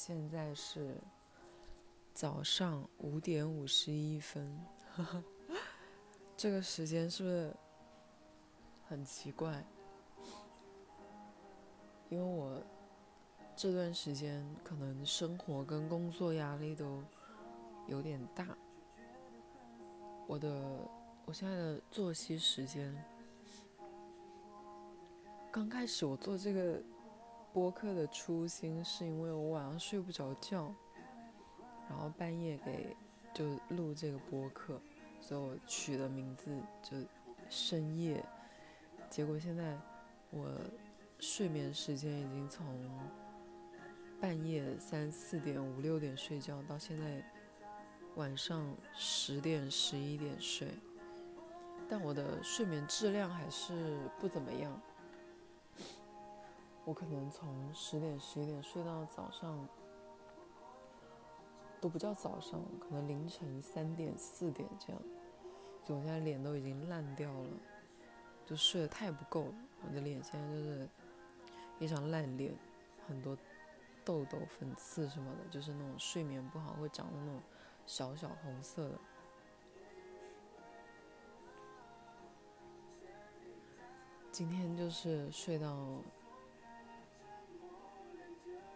现在是早上五点五十一分，这个时间是不是很奇怪？因为我这段时间可能生活跟工作压力都有点大，我的我现在的作息时间，刚开始我做这个。播客的初心是因为我晚上睡不着觉，然后半夜给就录这个播客，所以我取的名字就深夜。结果现在我睡眠时间已经从半夜三四点五六点睡觉，到现在晚上十点十一点睡，但我的睡眠质量还是不怎么样。我可能从十点十一点睡到早上，都不叫早上，可能凌晨三点四点这样，就我现在脸都已经烂掉了，就睡得太不够了。我的脸现在就是一张烂脸，很多痘痘、粉刺什么的，就是那种睡眠不好会长的那种小小红色的。今天就是睡到。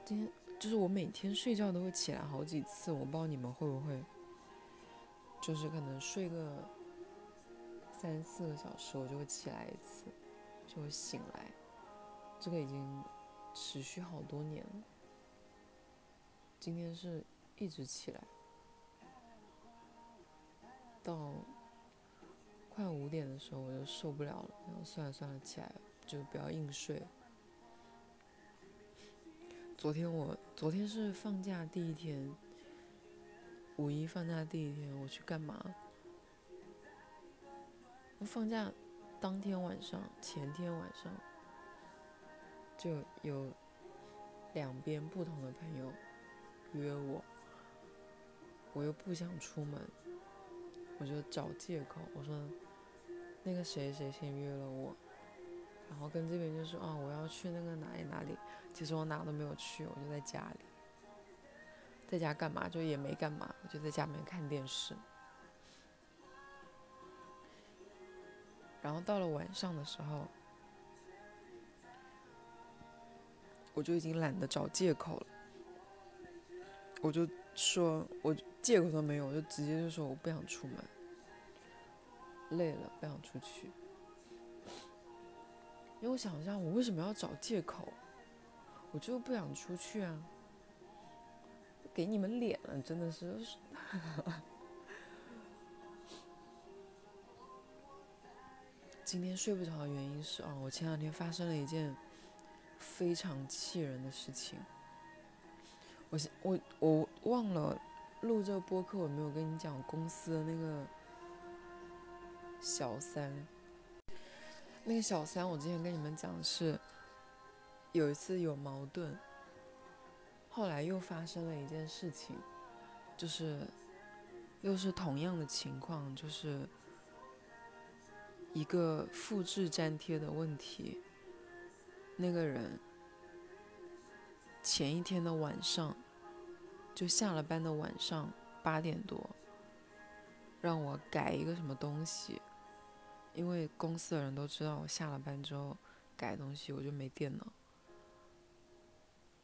今天就是我每天睡觉都会起来好几次，我不知道你们会不会，就是可能睡个三四个小时，我就会起来一次，就会醒来。这个已经持续好多年了。今天是一直起来，到快五点的时候我就受不了了，然后算了算了，起来就不要硬睡。昨天我昨天是放假第一天，五一放假第一天，我去干嘛？我放假当天晚上，前天晚上就有两边不同的朋友约我，我又不想出门，我就找借口，我说那个谁谁先约了我。然后跟这边就说啊，我要去那个哪里哪里，其实我哪都没有去，我就在家里，在家干嘛？就也没干嘛，我就在家里面看电视。然后到了晚上的时候，我就已经懒得找借口了，我就说我借口都没有，我就直接就说我不想出门，累了不想出去。因为我想一下，我为什么要找借口？我就不想出去啊！给你们脸了，真的是。今天睡不着的原因是啊，我前两天发生了一件非常气人的事情。我我我忘了录这个播客，我没有跟你讲公司的那个小三。那个小三，我之前跟你们讲是，有一次有矛盾，后来又发生了一件事情，就是又是同样的情况，就是一个复制粘贴的问题。那个人前一天的晚上，就下了班的晚上八点多，让我改一个什么东西。因为公司的人都知道我下了班之后改东西，我就没电脑，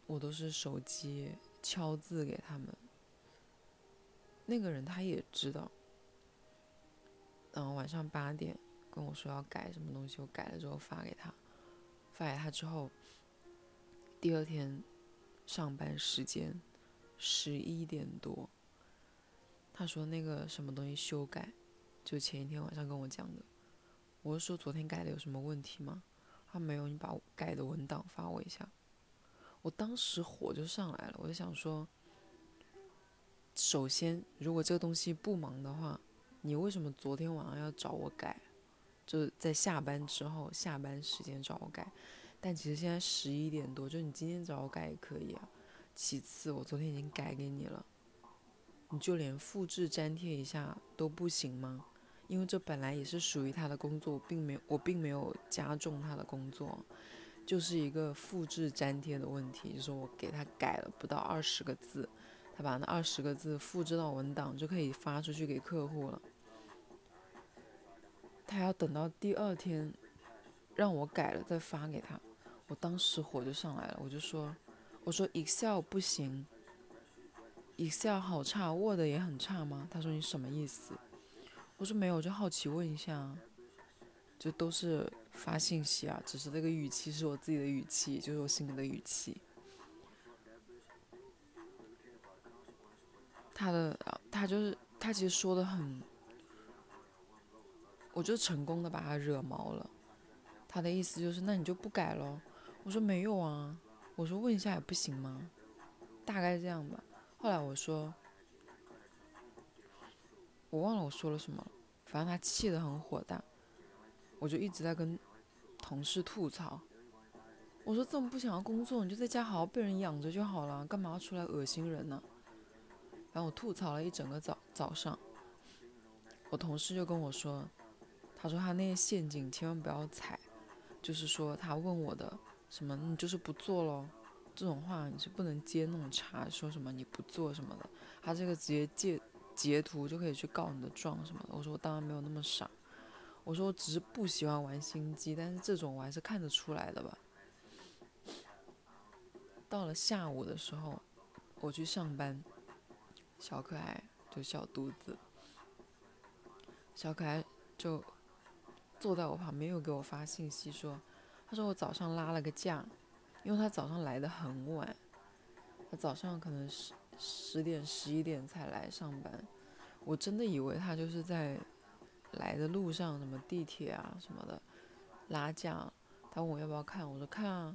我都是手机敲字给他们。那个人他也知道，然后晚上八点跟我说要改什么东西，我改了之后发给他，发给他之后，第二天上班时间十一点多，他说那个什么东西修改，就前一天晚上跟我讲的。我是说昨天改的有什么问题吗？他没有，你把我改的文档发我一下。我当时火就上来了，我就想说，首先如果这个东西不忙的话，你为什么昨天晚上要找我改？就是在下班之后，下班时间找我改。但其实现在十一点多，就你今天找我改也可以啊。其次，我昨天已经改给你了，你就连复制粘贴一下都不行吗？因为这本来也是属于他的工作，并没有我并没有加重他的工作，就是一个复制粘贴的问题，就是我给他改了不到二十个字，他把那二十个字复制到文档就可以发出去给客户了。他要等到第二天让我改了再发给他，我当时火就上来了，我就说：“我说 Excel 不行，Excel 好差，Word 也很差吗？”他说：“你什么意思？”我说：“没有，就好奇问一下。”就都是发信息啊，只是那个语气是我自己的语气，就是我心里的语气。他的他就是他其实说的很，我就成功的把他惹毛了。他的意思就是，那你就不改了。我说没有啊，我说问一下也不行吗？大概这样吧。后来我说，我忘了我说了什么，反正他气得很火大。我就一直在跟同事吐槽，我说这么不想要工作，你就在家好好被人养着就好了，干嘛要出来恶心人呢？然后我吐槽了一整个早早上，我同事就跟我说，他说他那些陷阱千万不要踩，就是说他问我的什么你就是不做咯，这种话你是不能接那种茬，说什么你不做什么的，他这个直接借截图就可以去告你的状什么的。我说我当然没有那么傻。我说我只是不喜欢玩心机，但是这种我还是看得出来的吧。到了下午的时候，我去上班，小可爱就小肚子，小可爱就坐在我旁边，又给我发信息说，他说我早上拉了个假，因为他早上来的很晚，他早上可能是十点十一点才来上班，我真的以为他就是在。来的路上，什么地铁啊什么的，拉架，他问我要不要看，我说看啊，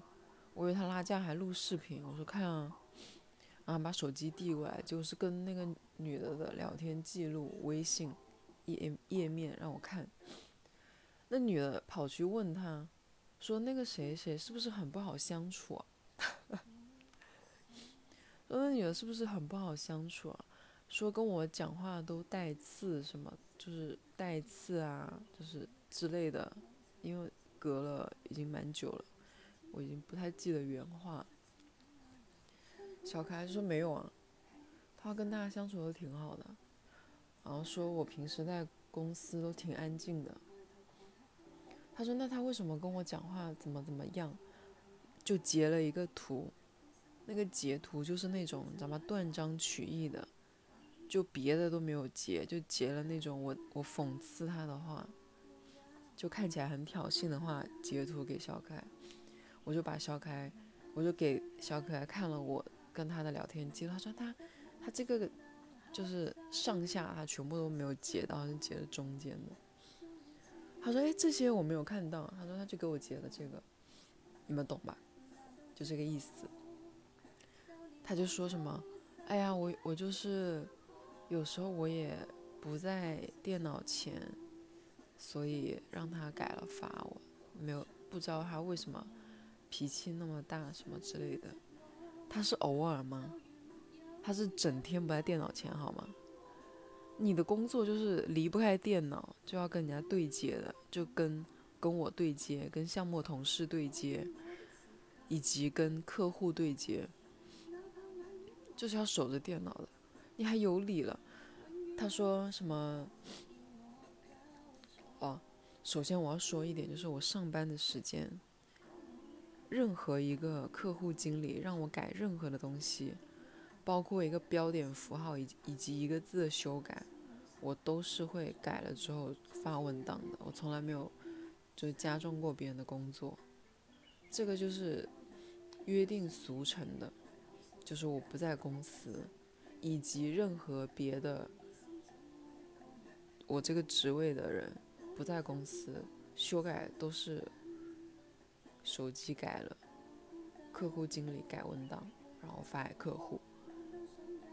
我以为他拉架还录视频，我说看啊，然后把手机递过来，就是跟那个女的的聊天记录、微信页页面让我看，那女的跑去问他，说那个谁谁是不是很不好相处啊？说那女的是不是很不好相处啊？说跟我讲话都带刺什么，就是带刺啊，就是之类的，因为隔了已经蛮久了，我已经不太记得原话。小可爱说没有啊，他跟大家相处都挺好的，然后说我平时在公司都挺安静的。他说那他为什么跟我讲话怎么怎么样？就截了一个图，那个截图就是那种你知道吗？断章取义的。就别的都没有截，就截了那种我我讽刺他的话，就看起来很挑衅的话截图给小可爱，我就把小可爱，我就给小可爱看了我跟他的聊天记录，他说他他这个就是上下他全部都没有截到，是截了中间的。他说哎这些我没有看到，他说他就给我截了这个，你们懂吧？就这个意思。他就说什么，哎呀我我就是。有时候我也不在电脑前，所以让他改了发我，没有不知道他为什么脾气那么大什么之类的。他是偶尔吗？他是整天不在电脑前好吗？你的工作就是离不开电脑，就要跟人家对接的，就跟跟我对接，跟项目同事对接，以及跟客户对接，就是要守着电脑的。你还有理了？他说什么？哦，首先我要说一点，就是我上班的时间，任何一个客户经理让我改任何的东西，包括一个标点符号以及以及一个字的修改，我都是会改了之后发文档的。我从来没有就加重过别人的工作，这个就是约定俗成的，就是我不在公司。以及任何别的，我这个职位的人不在公司，修改都是手机改了，客户经理改文档，然后发给客户，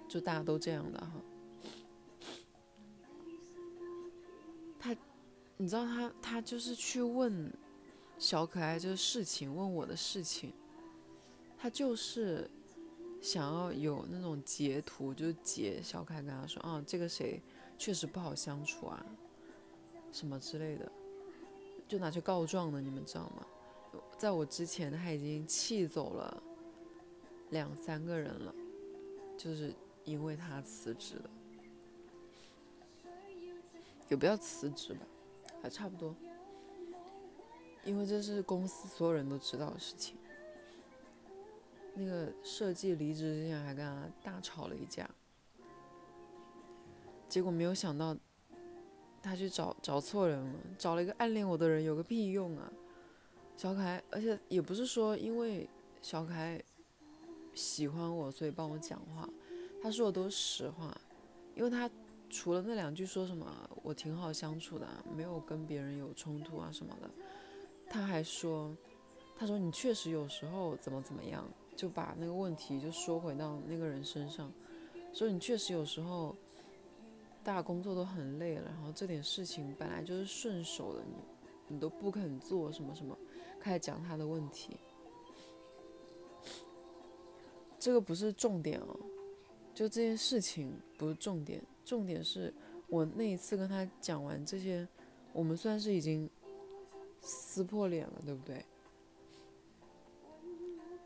就大家都这样的哈。他，你知道他他就是去问小可爱这个事情，问我的事情，他就是。想要有那种截图，就截小凯跟他说，啊，这个谁确实不好相处啊，什么之类的，就拿去告状的，你们知道吗？在我之前他已经气走了两三个人了，就是因为他辞职了，也不要辞职吧，还差不多，因为这是公司所有人都知道的事情。那个设计离职之前还跟他大吵了一架，结果没有想到，他去找找错人了，找了一个暗恋我的人，有个屁用啊！小可爱，而且也不是说因为小可爱喜欢我，所以帮我讲话，他说的都是实话，因为他除了那两句说什么我挺好相处的，没有跟别人有冲突啊什么的，他还说，他说你确实有时候怎么怎么样。就把那个问题就说回到那个人身上，说你确实有时候，大家工作都很累了，然后这点事情本来就是顺手的，你你都不肯做什么什么，开始讲他的问题，这个不是重点哦，就这件事情不是重点，重点是我那一次跟他讲完这些，我们算是已经撕破脸了，对不对？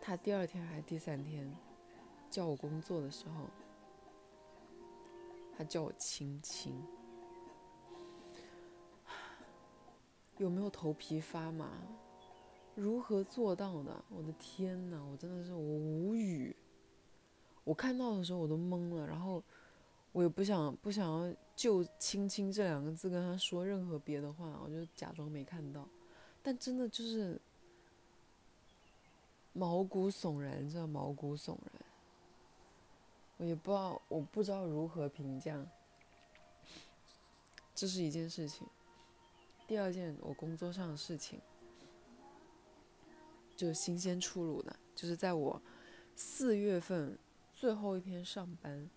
他第二天还是第三天叫我工作的时候，他叫我亲亲，有没有头皮发麻？如何做到的？我的天哪，我真的是我无语。我看到的时候我都懵了，然后我也不想不想要就“亲亲”这两个字跟他说任何别的话，我就假装没看到。但真的就是。毛骨悚然，这毛骨悚然，我也不知道，我不知道如何评价。这是一件事情，第二件我工作上的事情，就新鲜出炉的，就是在我四月份最后一天上班，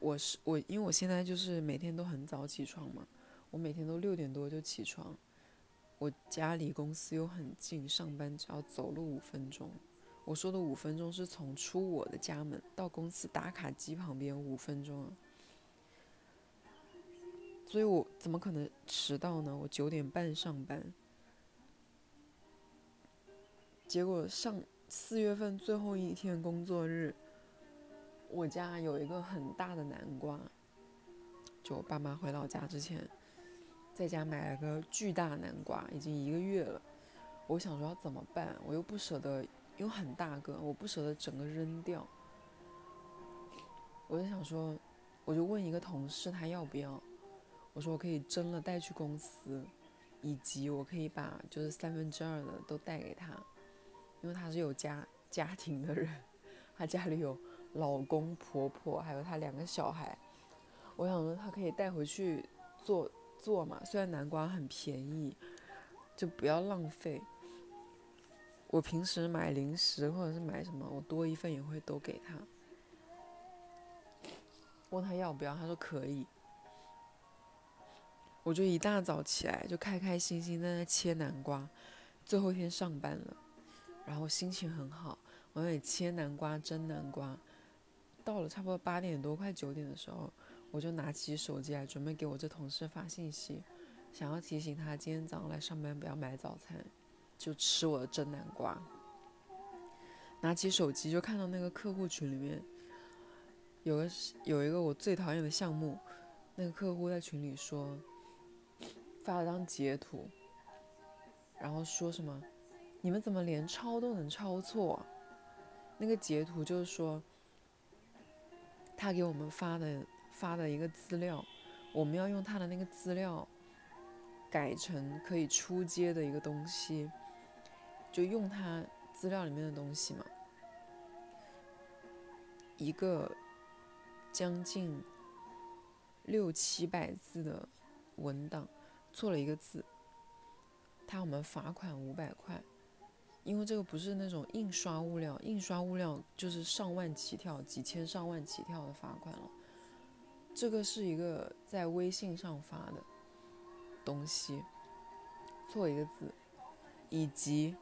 我是我，因为我现在就是每天都很早起床嘛，我每天都六点多就起床。我家离公司又很近，上班只要走路五分钟。我说的五分钟是从出我的家门到公司打卡机旁边五分钟啊，所以我怎么可能迟到呢？我九点半上班，结果上四月份最后一天工作日，我家有一个很大的南瓜，就我爸妈回老家之前。在家买了个巨大南瓜，已经一个月了。我想说要怎么办，我又不舍得，又很大个，我不舍得整个扔掉。我就想说，我就问一个同事他要不要，我说我可以蒸了带去公司，以及我可以把就是三分之二的都带给他，因为他是有家家庭的人，他家里有老公婆婆，还有他两个小孩。我想说他可以带回去做。做嘛，虽然南瓜很便宜，就不要浪费。我平时买零食或者是买什么，我多一份也会都给他。问他要不要，他说可以。我就一大早起来就开开心心在那切南瓜，最后一天上班了，然后心情很好，我那里切南瓜蒸南瓜。到了差不多八点多快九点的时候。我就拿起手机来，准备给我这同事发信息，想要提醒他今天早上来上班不要买早餐，就吃我的蒸南瓜。拿起手机就看到那个客户群里面，有个有一个我最讨厌的项目，那个客户在群里说，发了张截图，然后说什么，你们怎么连抄都能抄错？那个截图就是说，他给我们发的。发的一个资料，我们要用他的那个资料改成可以出街的一个东西，就用他资料里面的东西嘛。一个将近六七百字的文档，错了一个字，他我们罚款五百块，因为这个不是那种印刷物料，印刷物料就是上万起跳，几千上万起跳的罚款了。这个是一个在微信上发的东西，错一个字，以及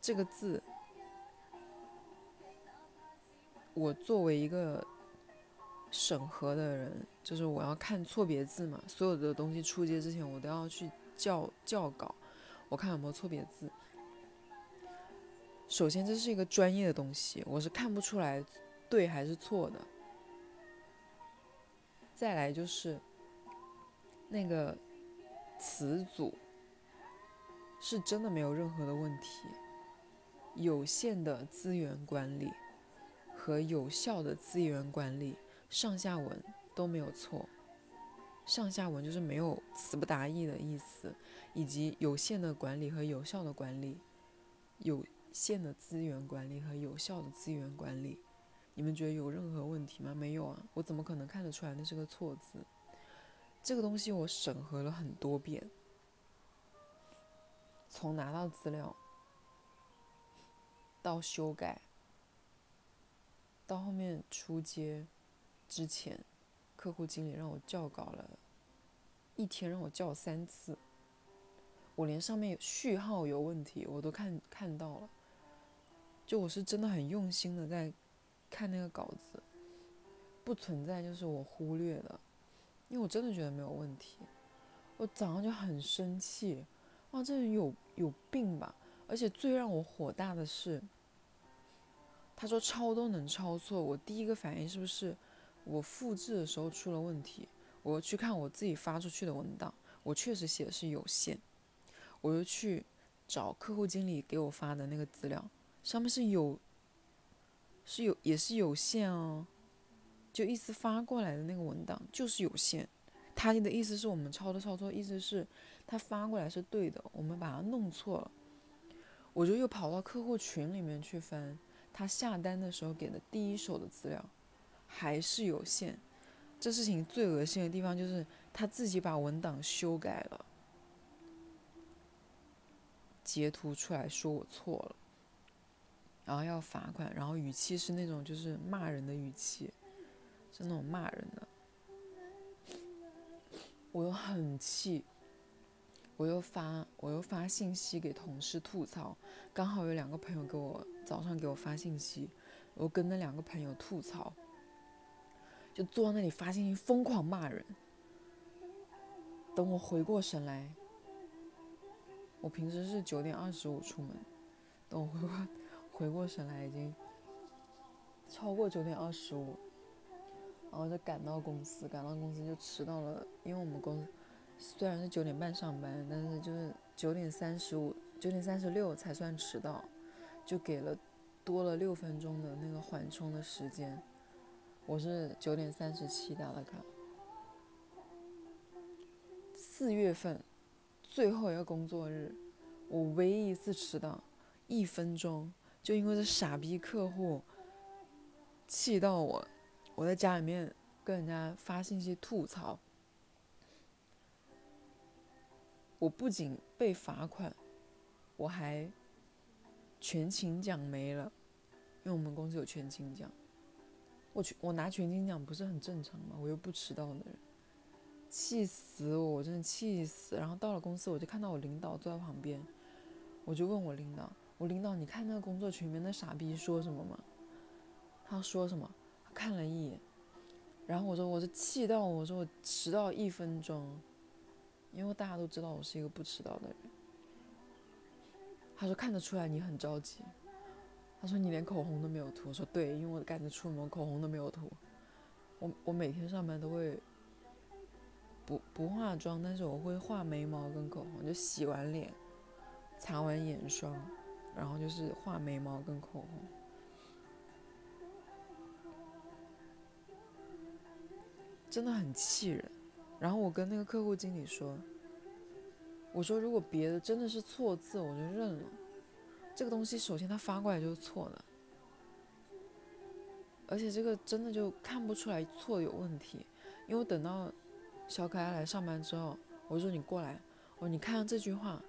这个字，我作为一个审核的人，就是我要看错别字嘛，所有的东西出街之前，我都要去校校稿，我看有没有错别字。首先，这是一个专业的东西，我是看不出来对还是错的。再来就是那个词组，是真的没有任何的问题。有限的资源管理和有效的资源管理，上下文都没有错。上下文就是没有词不达意的意思，以及有限的管理和有效的管理。有。限的资源管理和有效的资源管理，你们觉得有任何问题吗？没有啊，我怎么可能看得出来那是个错字？这个东西我审核了很多遍，从拿到资料到修改，到后面出街之前，客户经理让我校稿了，一天让我校三次，我连上面序号有问题我都看看到了。就我是真的很用心的在看那个稿子，不存在就是我忽略的，因为我真的觉得没有问题。我早上就很生气，哇，这人有有病吧？而且最让我火大的是，他说抄都能抄错，我第一个反应是不是我复制的时候出了问题？我去看我自己发出去的文档，我确实写的是有限，我又去找客户经理给我发的那个资料。上面是有，是有也是有限哦，就意思发过来的那个文档就是有限，他的意思是我们抄的抄错，意思是他发过来是对的，我们把它弄错了，我就又跑到客户群里面去翻，他下单的时候给的第一手的资料还是有限，这事情最恶心的地方就是他自己把文档修改了，截图出来说我错了。然后要罚款，然后语气是那种就是骂人的语气，是那种骂人的，我又很气，我又发我又发信息给同事吐槽，刚好有两个朋友给我早上给我发信息，我跟那两个朋友吐槽，就坐在那里发信息疯狂骂人，等我回过神来，我平时是九点二十五出门，等我回过。回过神来，已经超过九点二十五，然后就赶到公司，赶到公司就迟到了。因为我们公司虽然是九点半上班，但是就是九点三十五、九点三十六才算迟到，就给了多了六分钟的那个缓冲的时间。我是九点三十七打的卡。四月份最后一个工作日，我唯一一次迟到一分钟。就因为这傻逼客户，气到我，我在家里面跟人家发信息吐槽。我不仅被罚款，我还全勤奖没了，因为我们公司有全勤奖。我去，我拿全勤奖不是很正常吗？我又不迟到的人，气死我！我真的气死。然后到了公司，我就看到我领导坐在旁边，我就问我领导。我领导，你看那个工作群里面那傻逼说什么吗？他说什么？看了一眼，然后我说我是气到我说我迟到一分钟，因为大家都知道我是一个不迟到的人。他说看得出来你很着急。他说你连口红都没有涂。我说对，因为我赶着出门，口红都没有涂。我我每天上班都会不不化妆，但是我会画眉毛跟口红，就洗完脸，擦完眼霜。然后就是画眉毛跟口红，真的很气人。然后我跟那个客户经理说：“我说如果别的真的是错字，我就认了。这个东西首先他发过来就是错的，而且这个真的就看不出来错有问题。因为等到小可爱来上班之后，我说你过来，我说你看这句话，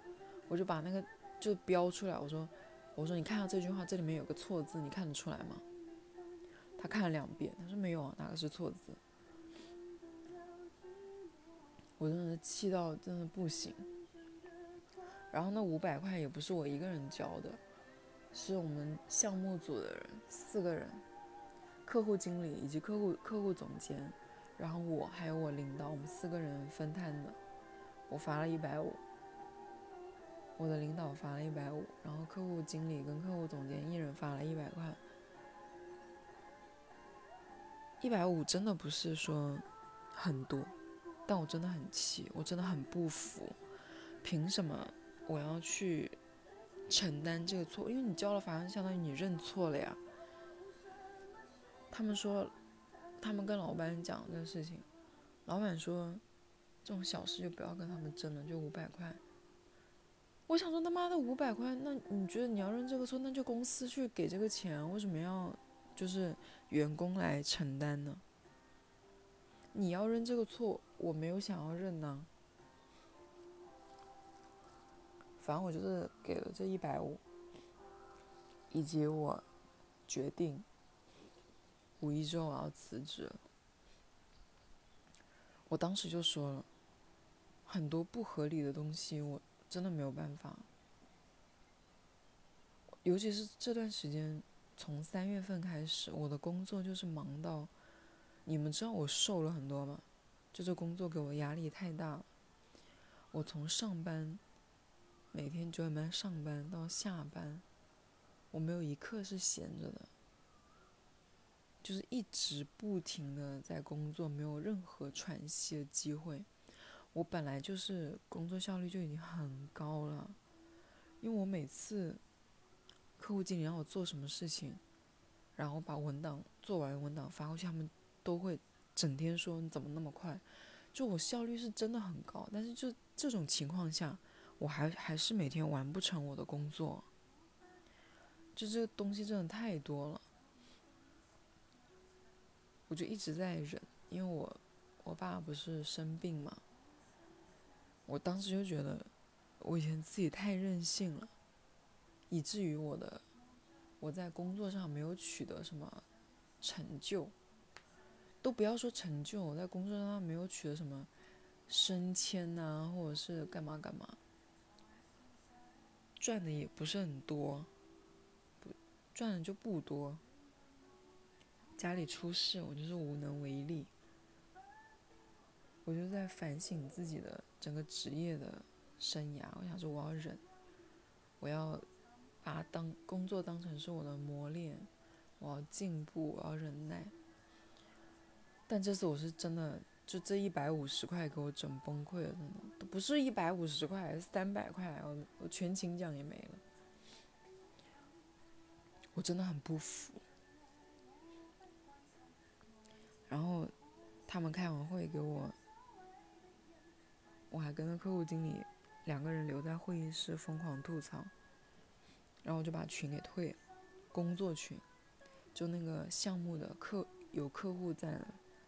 我就把那个就标出来，我说。”我说：“你看到这句话，这里面有个错字，你看得出来吗？”他看了两遍，他说：“没有啊，哪个是错字？”我真的是气到真的不行。然后那五百块也不是我一个人交的，是我们项目组的人四个人，客户经理以及客户客户总监，然后我还有我领导，我们四个人分摊的。我罚了一百五，我的领导发了一百五，然后客户经理跟客户总监一人发了一百块。一百五真的不是说很多，但我真的很气，我真的很不服，凭什么我要去承担这个错？因为你交了罚单，相当于你认错了呀。他们说，他们跟老板讲这个事情，老板说，这种小事就不要跟他们争了，就五百块。我想说他妈的五百块，那你觉得你要认这个错，那就公司去给这个钱，为什么要就是员工来承担呢？你要认这个错，我没有想要认呢。反正我就是给了这一百五，以及我决定。五一之后我要辞职，我当时就说了，很多不合理的东西，我真的没有办法。尤其是这段时间，从三月份开始，我的工作就是忙到，你们知道我瘦了很多吗？就这工作给我压力太大了。我从上班，每天九点半上班到下班，我没有一刻是闲着的。就是一直不停的在工作，没有任何喘息的机会。我本来就是工作效率就已经很高了，因为我每次客户经理让我做什么事情，然后把文档做完，文档发过去，他们都会整天说你怎么那么快，就我效率是真的很高，但是就这种情况下，我还还是每天完不成我的工作，就这个东西真的太多了。我就一直在忍，因为我我爸不是生病嘛，我当时就觉得我以前自己太任性了，以至于我的我在工作上没有取得什么成就，都不要说成就，我在工作上没有取得什么升迁呐，或者是干嘛干嘛，赚的也不是很多，不赚的就不多。家里出事，我就是无能为力。我就在反省自己的整个职业的生涯。我想说，我要忍，我要把当工作当成是我的磨练，我要进步，我要忍耐。但这次我是真的，就这一百五十块给我整崩溃了，真的都不是一百五十块，是三百块，我我全勤奖也没了，我真的很不服。然后，他们开完会给我，我还跟着客户经理两个人留在会议室疯狂吐槽，然后我就把群给退了，工作群，就那个项目的客有客户在的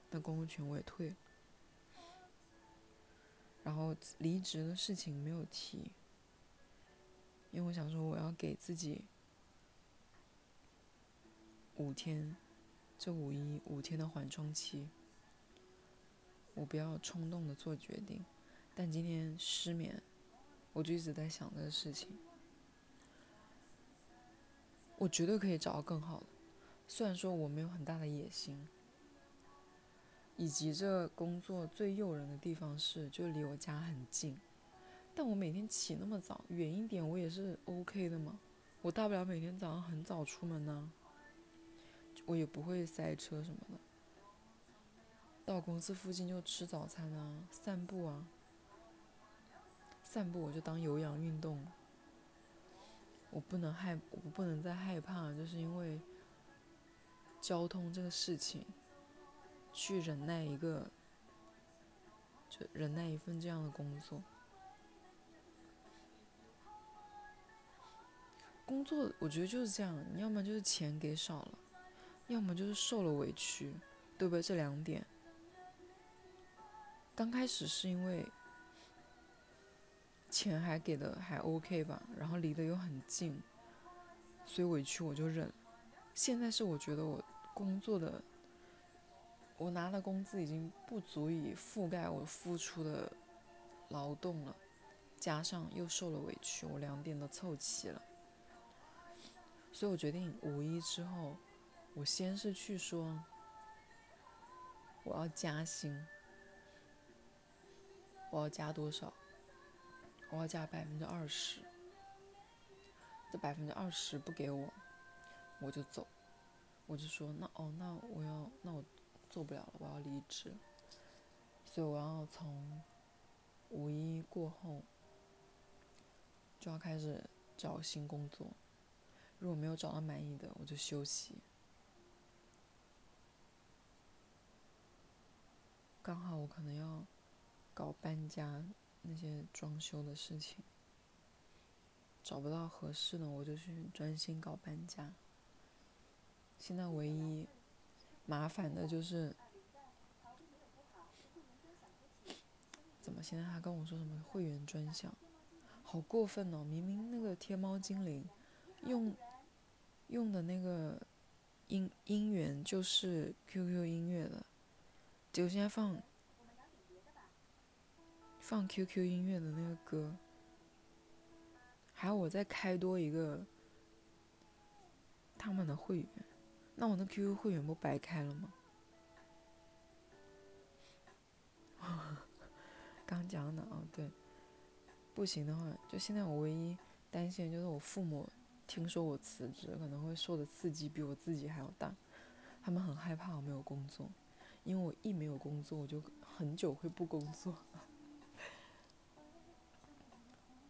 那工作群我也退了，然后离职的事情没有提，因为我想说我要给自己五天。这五一五天的缓冲期，我不要冲动的做决定。但今天失眠，我就一直在想这个事情。我绝对可以找到更好的，虽然说我没有很大的野心，以及这工作最诱人的地方是就离我家很近，但我每天起那么早，远一点我也是 OK 的嘛。我大不了每天早上很早出门呢。我也不会塞车什么的，到公司附近就吃早餐啊，散步啊，散步我就当有氧运动。我不能害，我不能再害怕，就是因为交通这个事情，去忍耐一个，就忍耐一份这样的工作。工作我觉得就是这样，要么就是钱给少了。要么就是受了委屈，对不对？这两点，刚开始是因为钱还给的还 OK 吧，然后离得又很近，所以委屈我就忍。现在是我觉得我工作的，我拿的工资已经不足以覆盖我付出的劳动了，加上又受了委屈，我两点都凑齐了，所以我决定五一之后。我先是去说，我要加薪，我要加多少？我要加百分之二十。这百分之二十不给我，我就走。我就说那哦，那我要那我做不了了，我要离职。所以我要从五一过后就要开始找新工作。如果没有找到满意的，我就休息。刚好我可能要搞搬家那些装修的事情，找不到合适的，我就去专心搞搬家。现在唯一麻烦的就是，怎么现在他跟我说什么会员专享，好过分哦！明明那个天猫精灵用用的那个音音源就是 QQ 音乐的，结果现在放放 QQ 音乐的那个歌，还要我再开多一个他们的会员。那我那 QQ 会员不白开了吗？刚讲的啊，对，不行的话，就现在我唯一担心的就是我父母听说我辞职，可能会受的刺激比我自己还要大，他们很害怕我没有工作，因为我一没有工作，我就很久会不工作。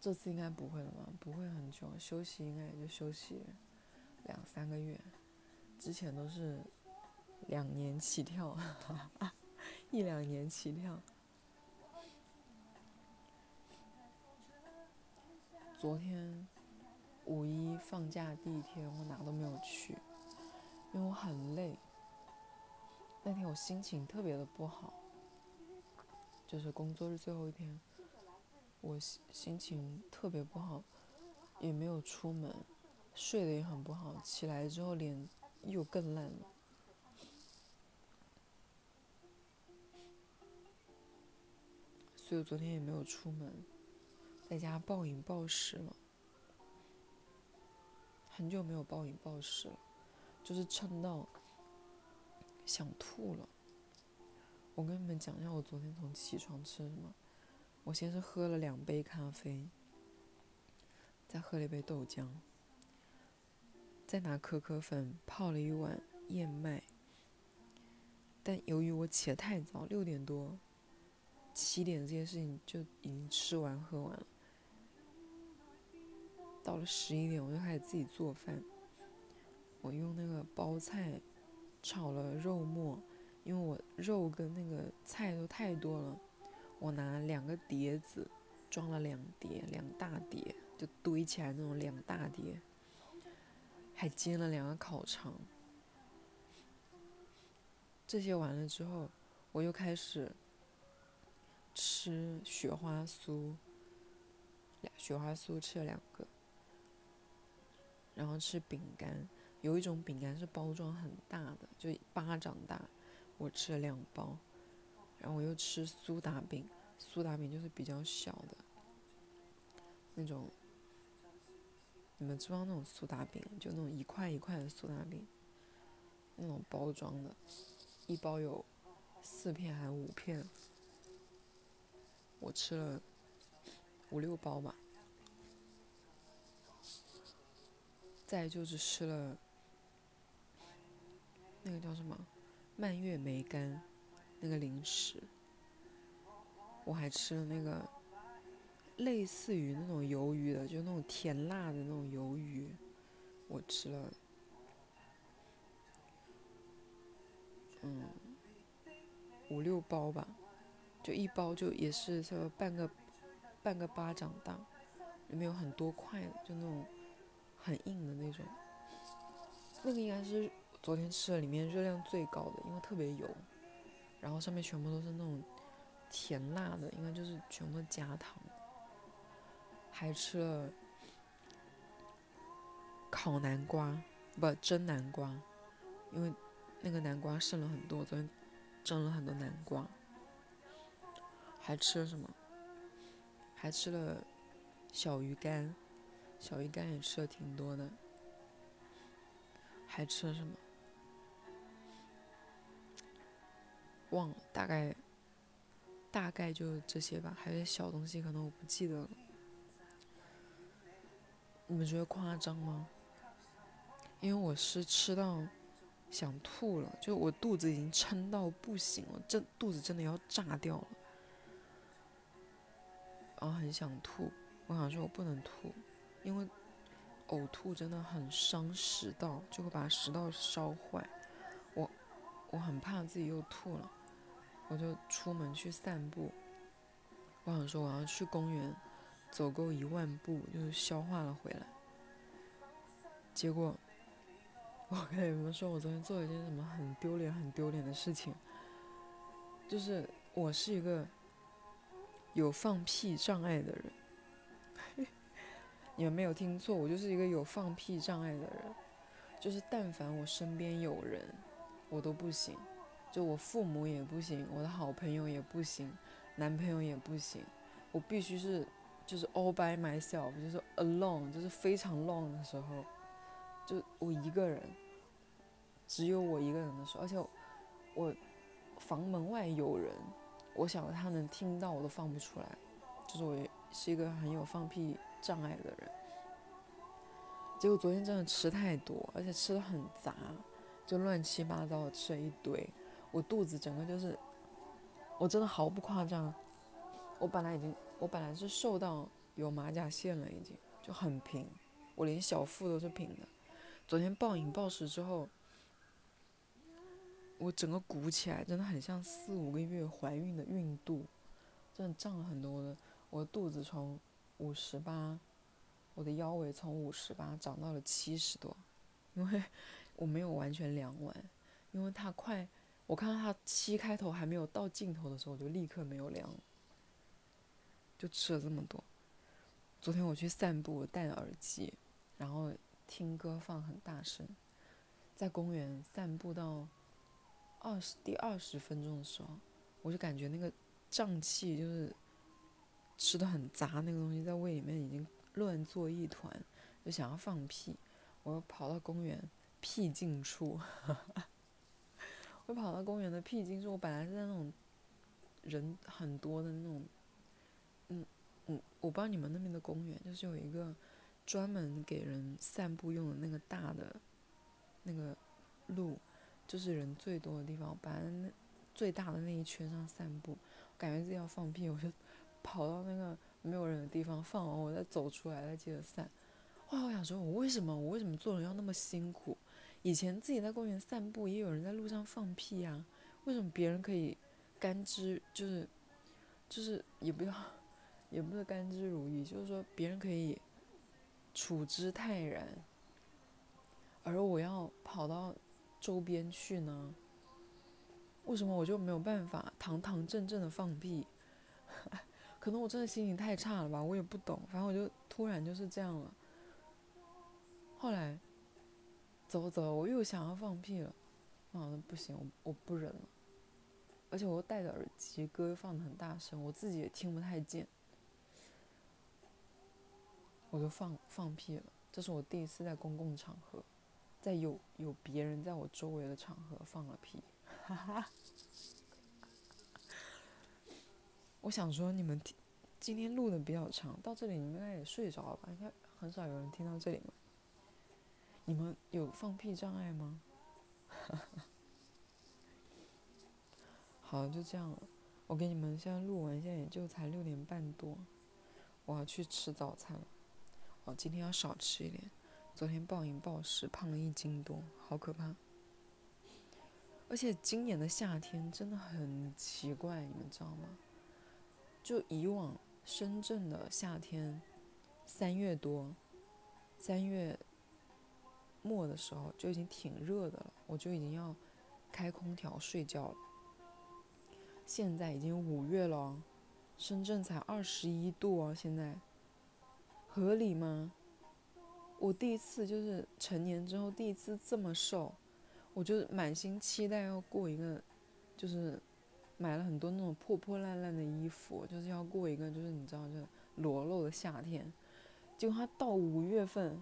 这次应该不会了吧？不会很久，休息应该也就休息两三个月。之前都是两年起跳，一两年起跳。昨天五一放假第一天，我哪都没有去，因为我很累。那天我心情特别的不好，就是工作日最后一天，我心情特别不好，也没有出门，睡得也很不好，起来之后脸。又更烂了，所以我昨天也没有出门，在家暴饮暴食了。很久没有暴饮暴食了，就是撑到想吐了。我跟你们讲一下，我昨天从起床吃什么。我先是喝了两杯咖啡，再喝了一杯豆浆。再拿可可粉泡了一碗燕麦，但由于我起得太早，六点多、七点这件事情就已经吃完喝完了。到了十一点，我就开始自己做饭。我用那个包菜炒了肉末，因为我肉跟那个菜都太多了，我拿两个碟子装了两碟，两大碟就堆起来那种两大碟。还煎了两个烤肠，这些完了之后，我又开始吃雪花酥，雪花酥吃了两个，然后吃饼干，有一种饼干是包装很大的，就巴掌大，我吃了两包，然后我又吃苏打饼，苏打饼就是比较小的那种。你们知道那种苏打饼，就那种一块一块的苏打饼，那种包装的，一包有四片还是五片？我吃了五六包吧。再就是吃了那个叫什么蔓越莓干那个零食，我还吃了那个。类似于那种鱿鱼的，就那种甜辣的那种鱿鱼，我吃了，嗯，五六包吧，就一包就也是说半个半个巴掌大，里面有很多块，就那种很硬的那种。那个应该是昨天吃的里面热量最高的，因为特别油，然后上面全部都是那种甜辣的，应该就是全部加糖。还吃了烤南瓜，不蒸南瓜，因为那个南瓜剩了很多，昨天蒸了很多南瓜。还吃了什么？还吃了小鱼干，小鱼干也吃了挺多的。还吃了什么？忘了，大概大概就这些吧，还有些小东西可能我不记得了。你们觉得夸张吗？因为我是吃到想吐了，就我肚子已经撑到不行了，这肚子真的要炸掉了，然后很想吐。我想说，我不能吐，因为呕吐真的很伤食道，就会把食道烧坏。我我很怕自己又吐了，我就出门去散步。我想说，我要去公园走够一万步，就是消化了回来。结果。我跟你们说，我昨天做了一件什么很丢脸、很丢脸的事情，就是我是一个有放屁障碍的人。你们没有听错，我就是一个有放屁障碍的人。就是但凡我身边有人，我都不行。就我父母也不行，我的好朋友也不行，男朋友也不行。我必须是就是 all by myself，就是 alone，就是非常 long 的时候。就我一个人，只有我一个人的时候，而且我房门外有人，我想他能听到我都放不出来，就是我是一个很有放屁障碍的人。结果昨天真的吃太多，而且吃的很杂，就乱七八糟吃了一堆，我肚子整个就是，我真的毫不夸张，我本来已经我本来是瘦到有马甲线了，已经就很平，我连小腹都是平的。昨天暴饮暴食之后，我整个鼓起来，真的很像四五个月怀孕的孕肚，真的胀了很多的。我的肚子从五十八，我的腰围从五十八长到了七十多，因为我没有完全量完，因为它快，我看到它七开头还没有到尽头的时候，我就立刻没有量，就吃了这么多。昨天我去散步，戴着耳机，然后。听歌放很大声，在公园散步到二十第二十分钟的时候，我就感觉那个胀气就是吃的很杂，那个东西在胃里面已经乱作一团，就想要放屁。我又跑到公园僻静处，我跑到公园的僻静处。我本来是在那种人很多的那种，嗯嗯，我不知道你们那边的公园就是有一个。专门给人散步用的那个大的，那个路，就是人最多的地方。本来那最大的那一圈上散步，感觉自己要放屁，我就跑到那个没有人的地方放完，我再走出来再接着散。哇，我想说，我为什么我为什么做人要那么辛苦？以前自己在公园散步，也有人在路上放屁呀，为什么别人可以甘之就是就是也不要也不是甘之如饴，就是说别人可以。处之泰然，而我要跑到周边去呢？为什么我就没有办法堂堂正正的放屁？可能我真的心情太差了吧，我也不懂。反正我就突然就是这样了。后来，走走，我又想要放屁了。啊，不行，我我不忍了。而且我又戴着耳机，歌又放的很大声，我自己也听不太见。我就放放屁了，这是我第一次在公共场合，在有有别人在我周围的场合放了屁，哈哈。我想说你们听，今天录的比较长，到这里你们应该也睡着了吧？应该很少有人听到这里嘛。你们有放屁障碍吗？好，就这样了。我给你们现在录完，现在也就才六点半多，我要去吃早餐了。哦，今天要少吃一点。昨天暴饮暴食，胖了一斤多，好可怕。而且今年的夏天真的很奇怪，你们知道吗？就以往深圳的夏天，三月多，三月末的时候就已经挺热的了，我就已经要开空调睡觉了。现在已经五月了，深圳才二十一度哦，现在。合理吗？我第一次就是成年之后第一次这么瘦，我就满心期待要过一个，就是买了很多那种破破烂烂的衣服，就是要过一个就是你知道就裸露的夏天。结果它到五月份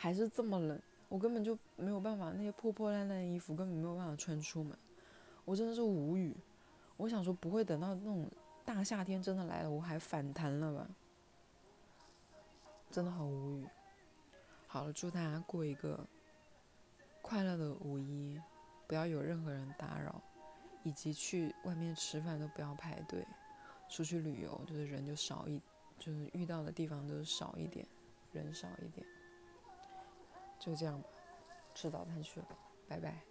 还是这么冷，我根本就没有办法，那些破破烂烂的衣服根本没有办法穿出门，我真的是无语。我想说不会等到那种大夏天真的来了，我还反弹了吧？真的很无语。好了，祝大家过一个快乐的五一，不要有任何人打扰，以及去外面吃饭都不要排队，出去旅游就是人就少一，就是遇到的地方都少一点，人少一点，就这样吧，吃早餐去了，拜拜。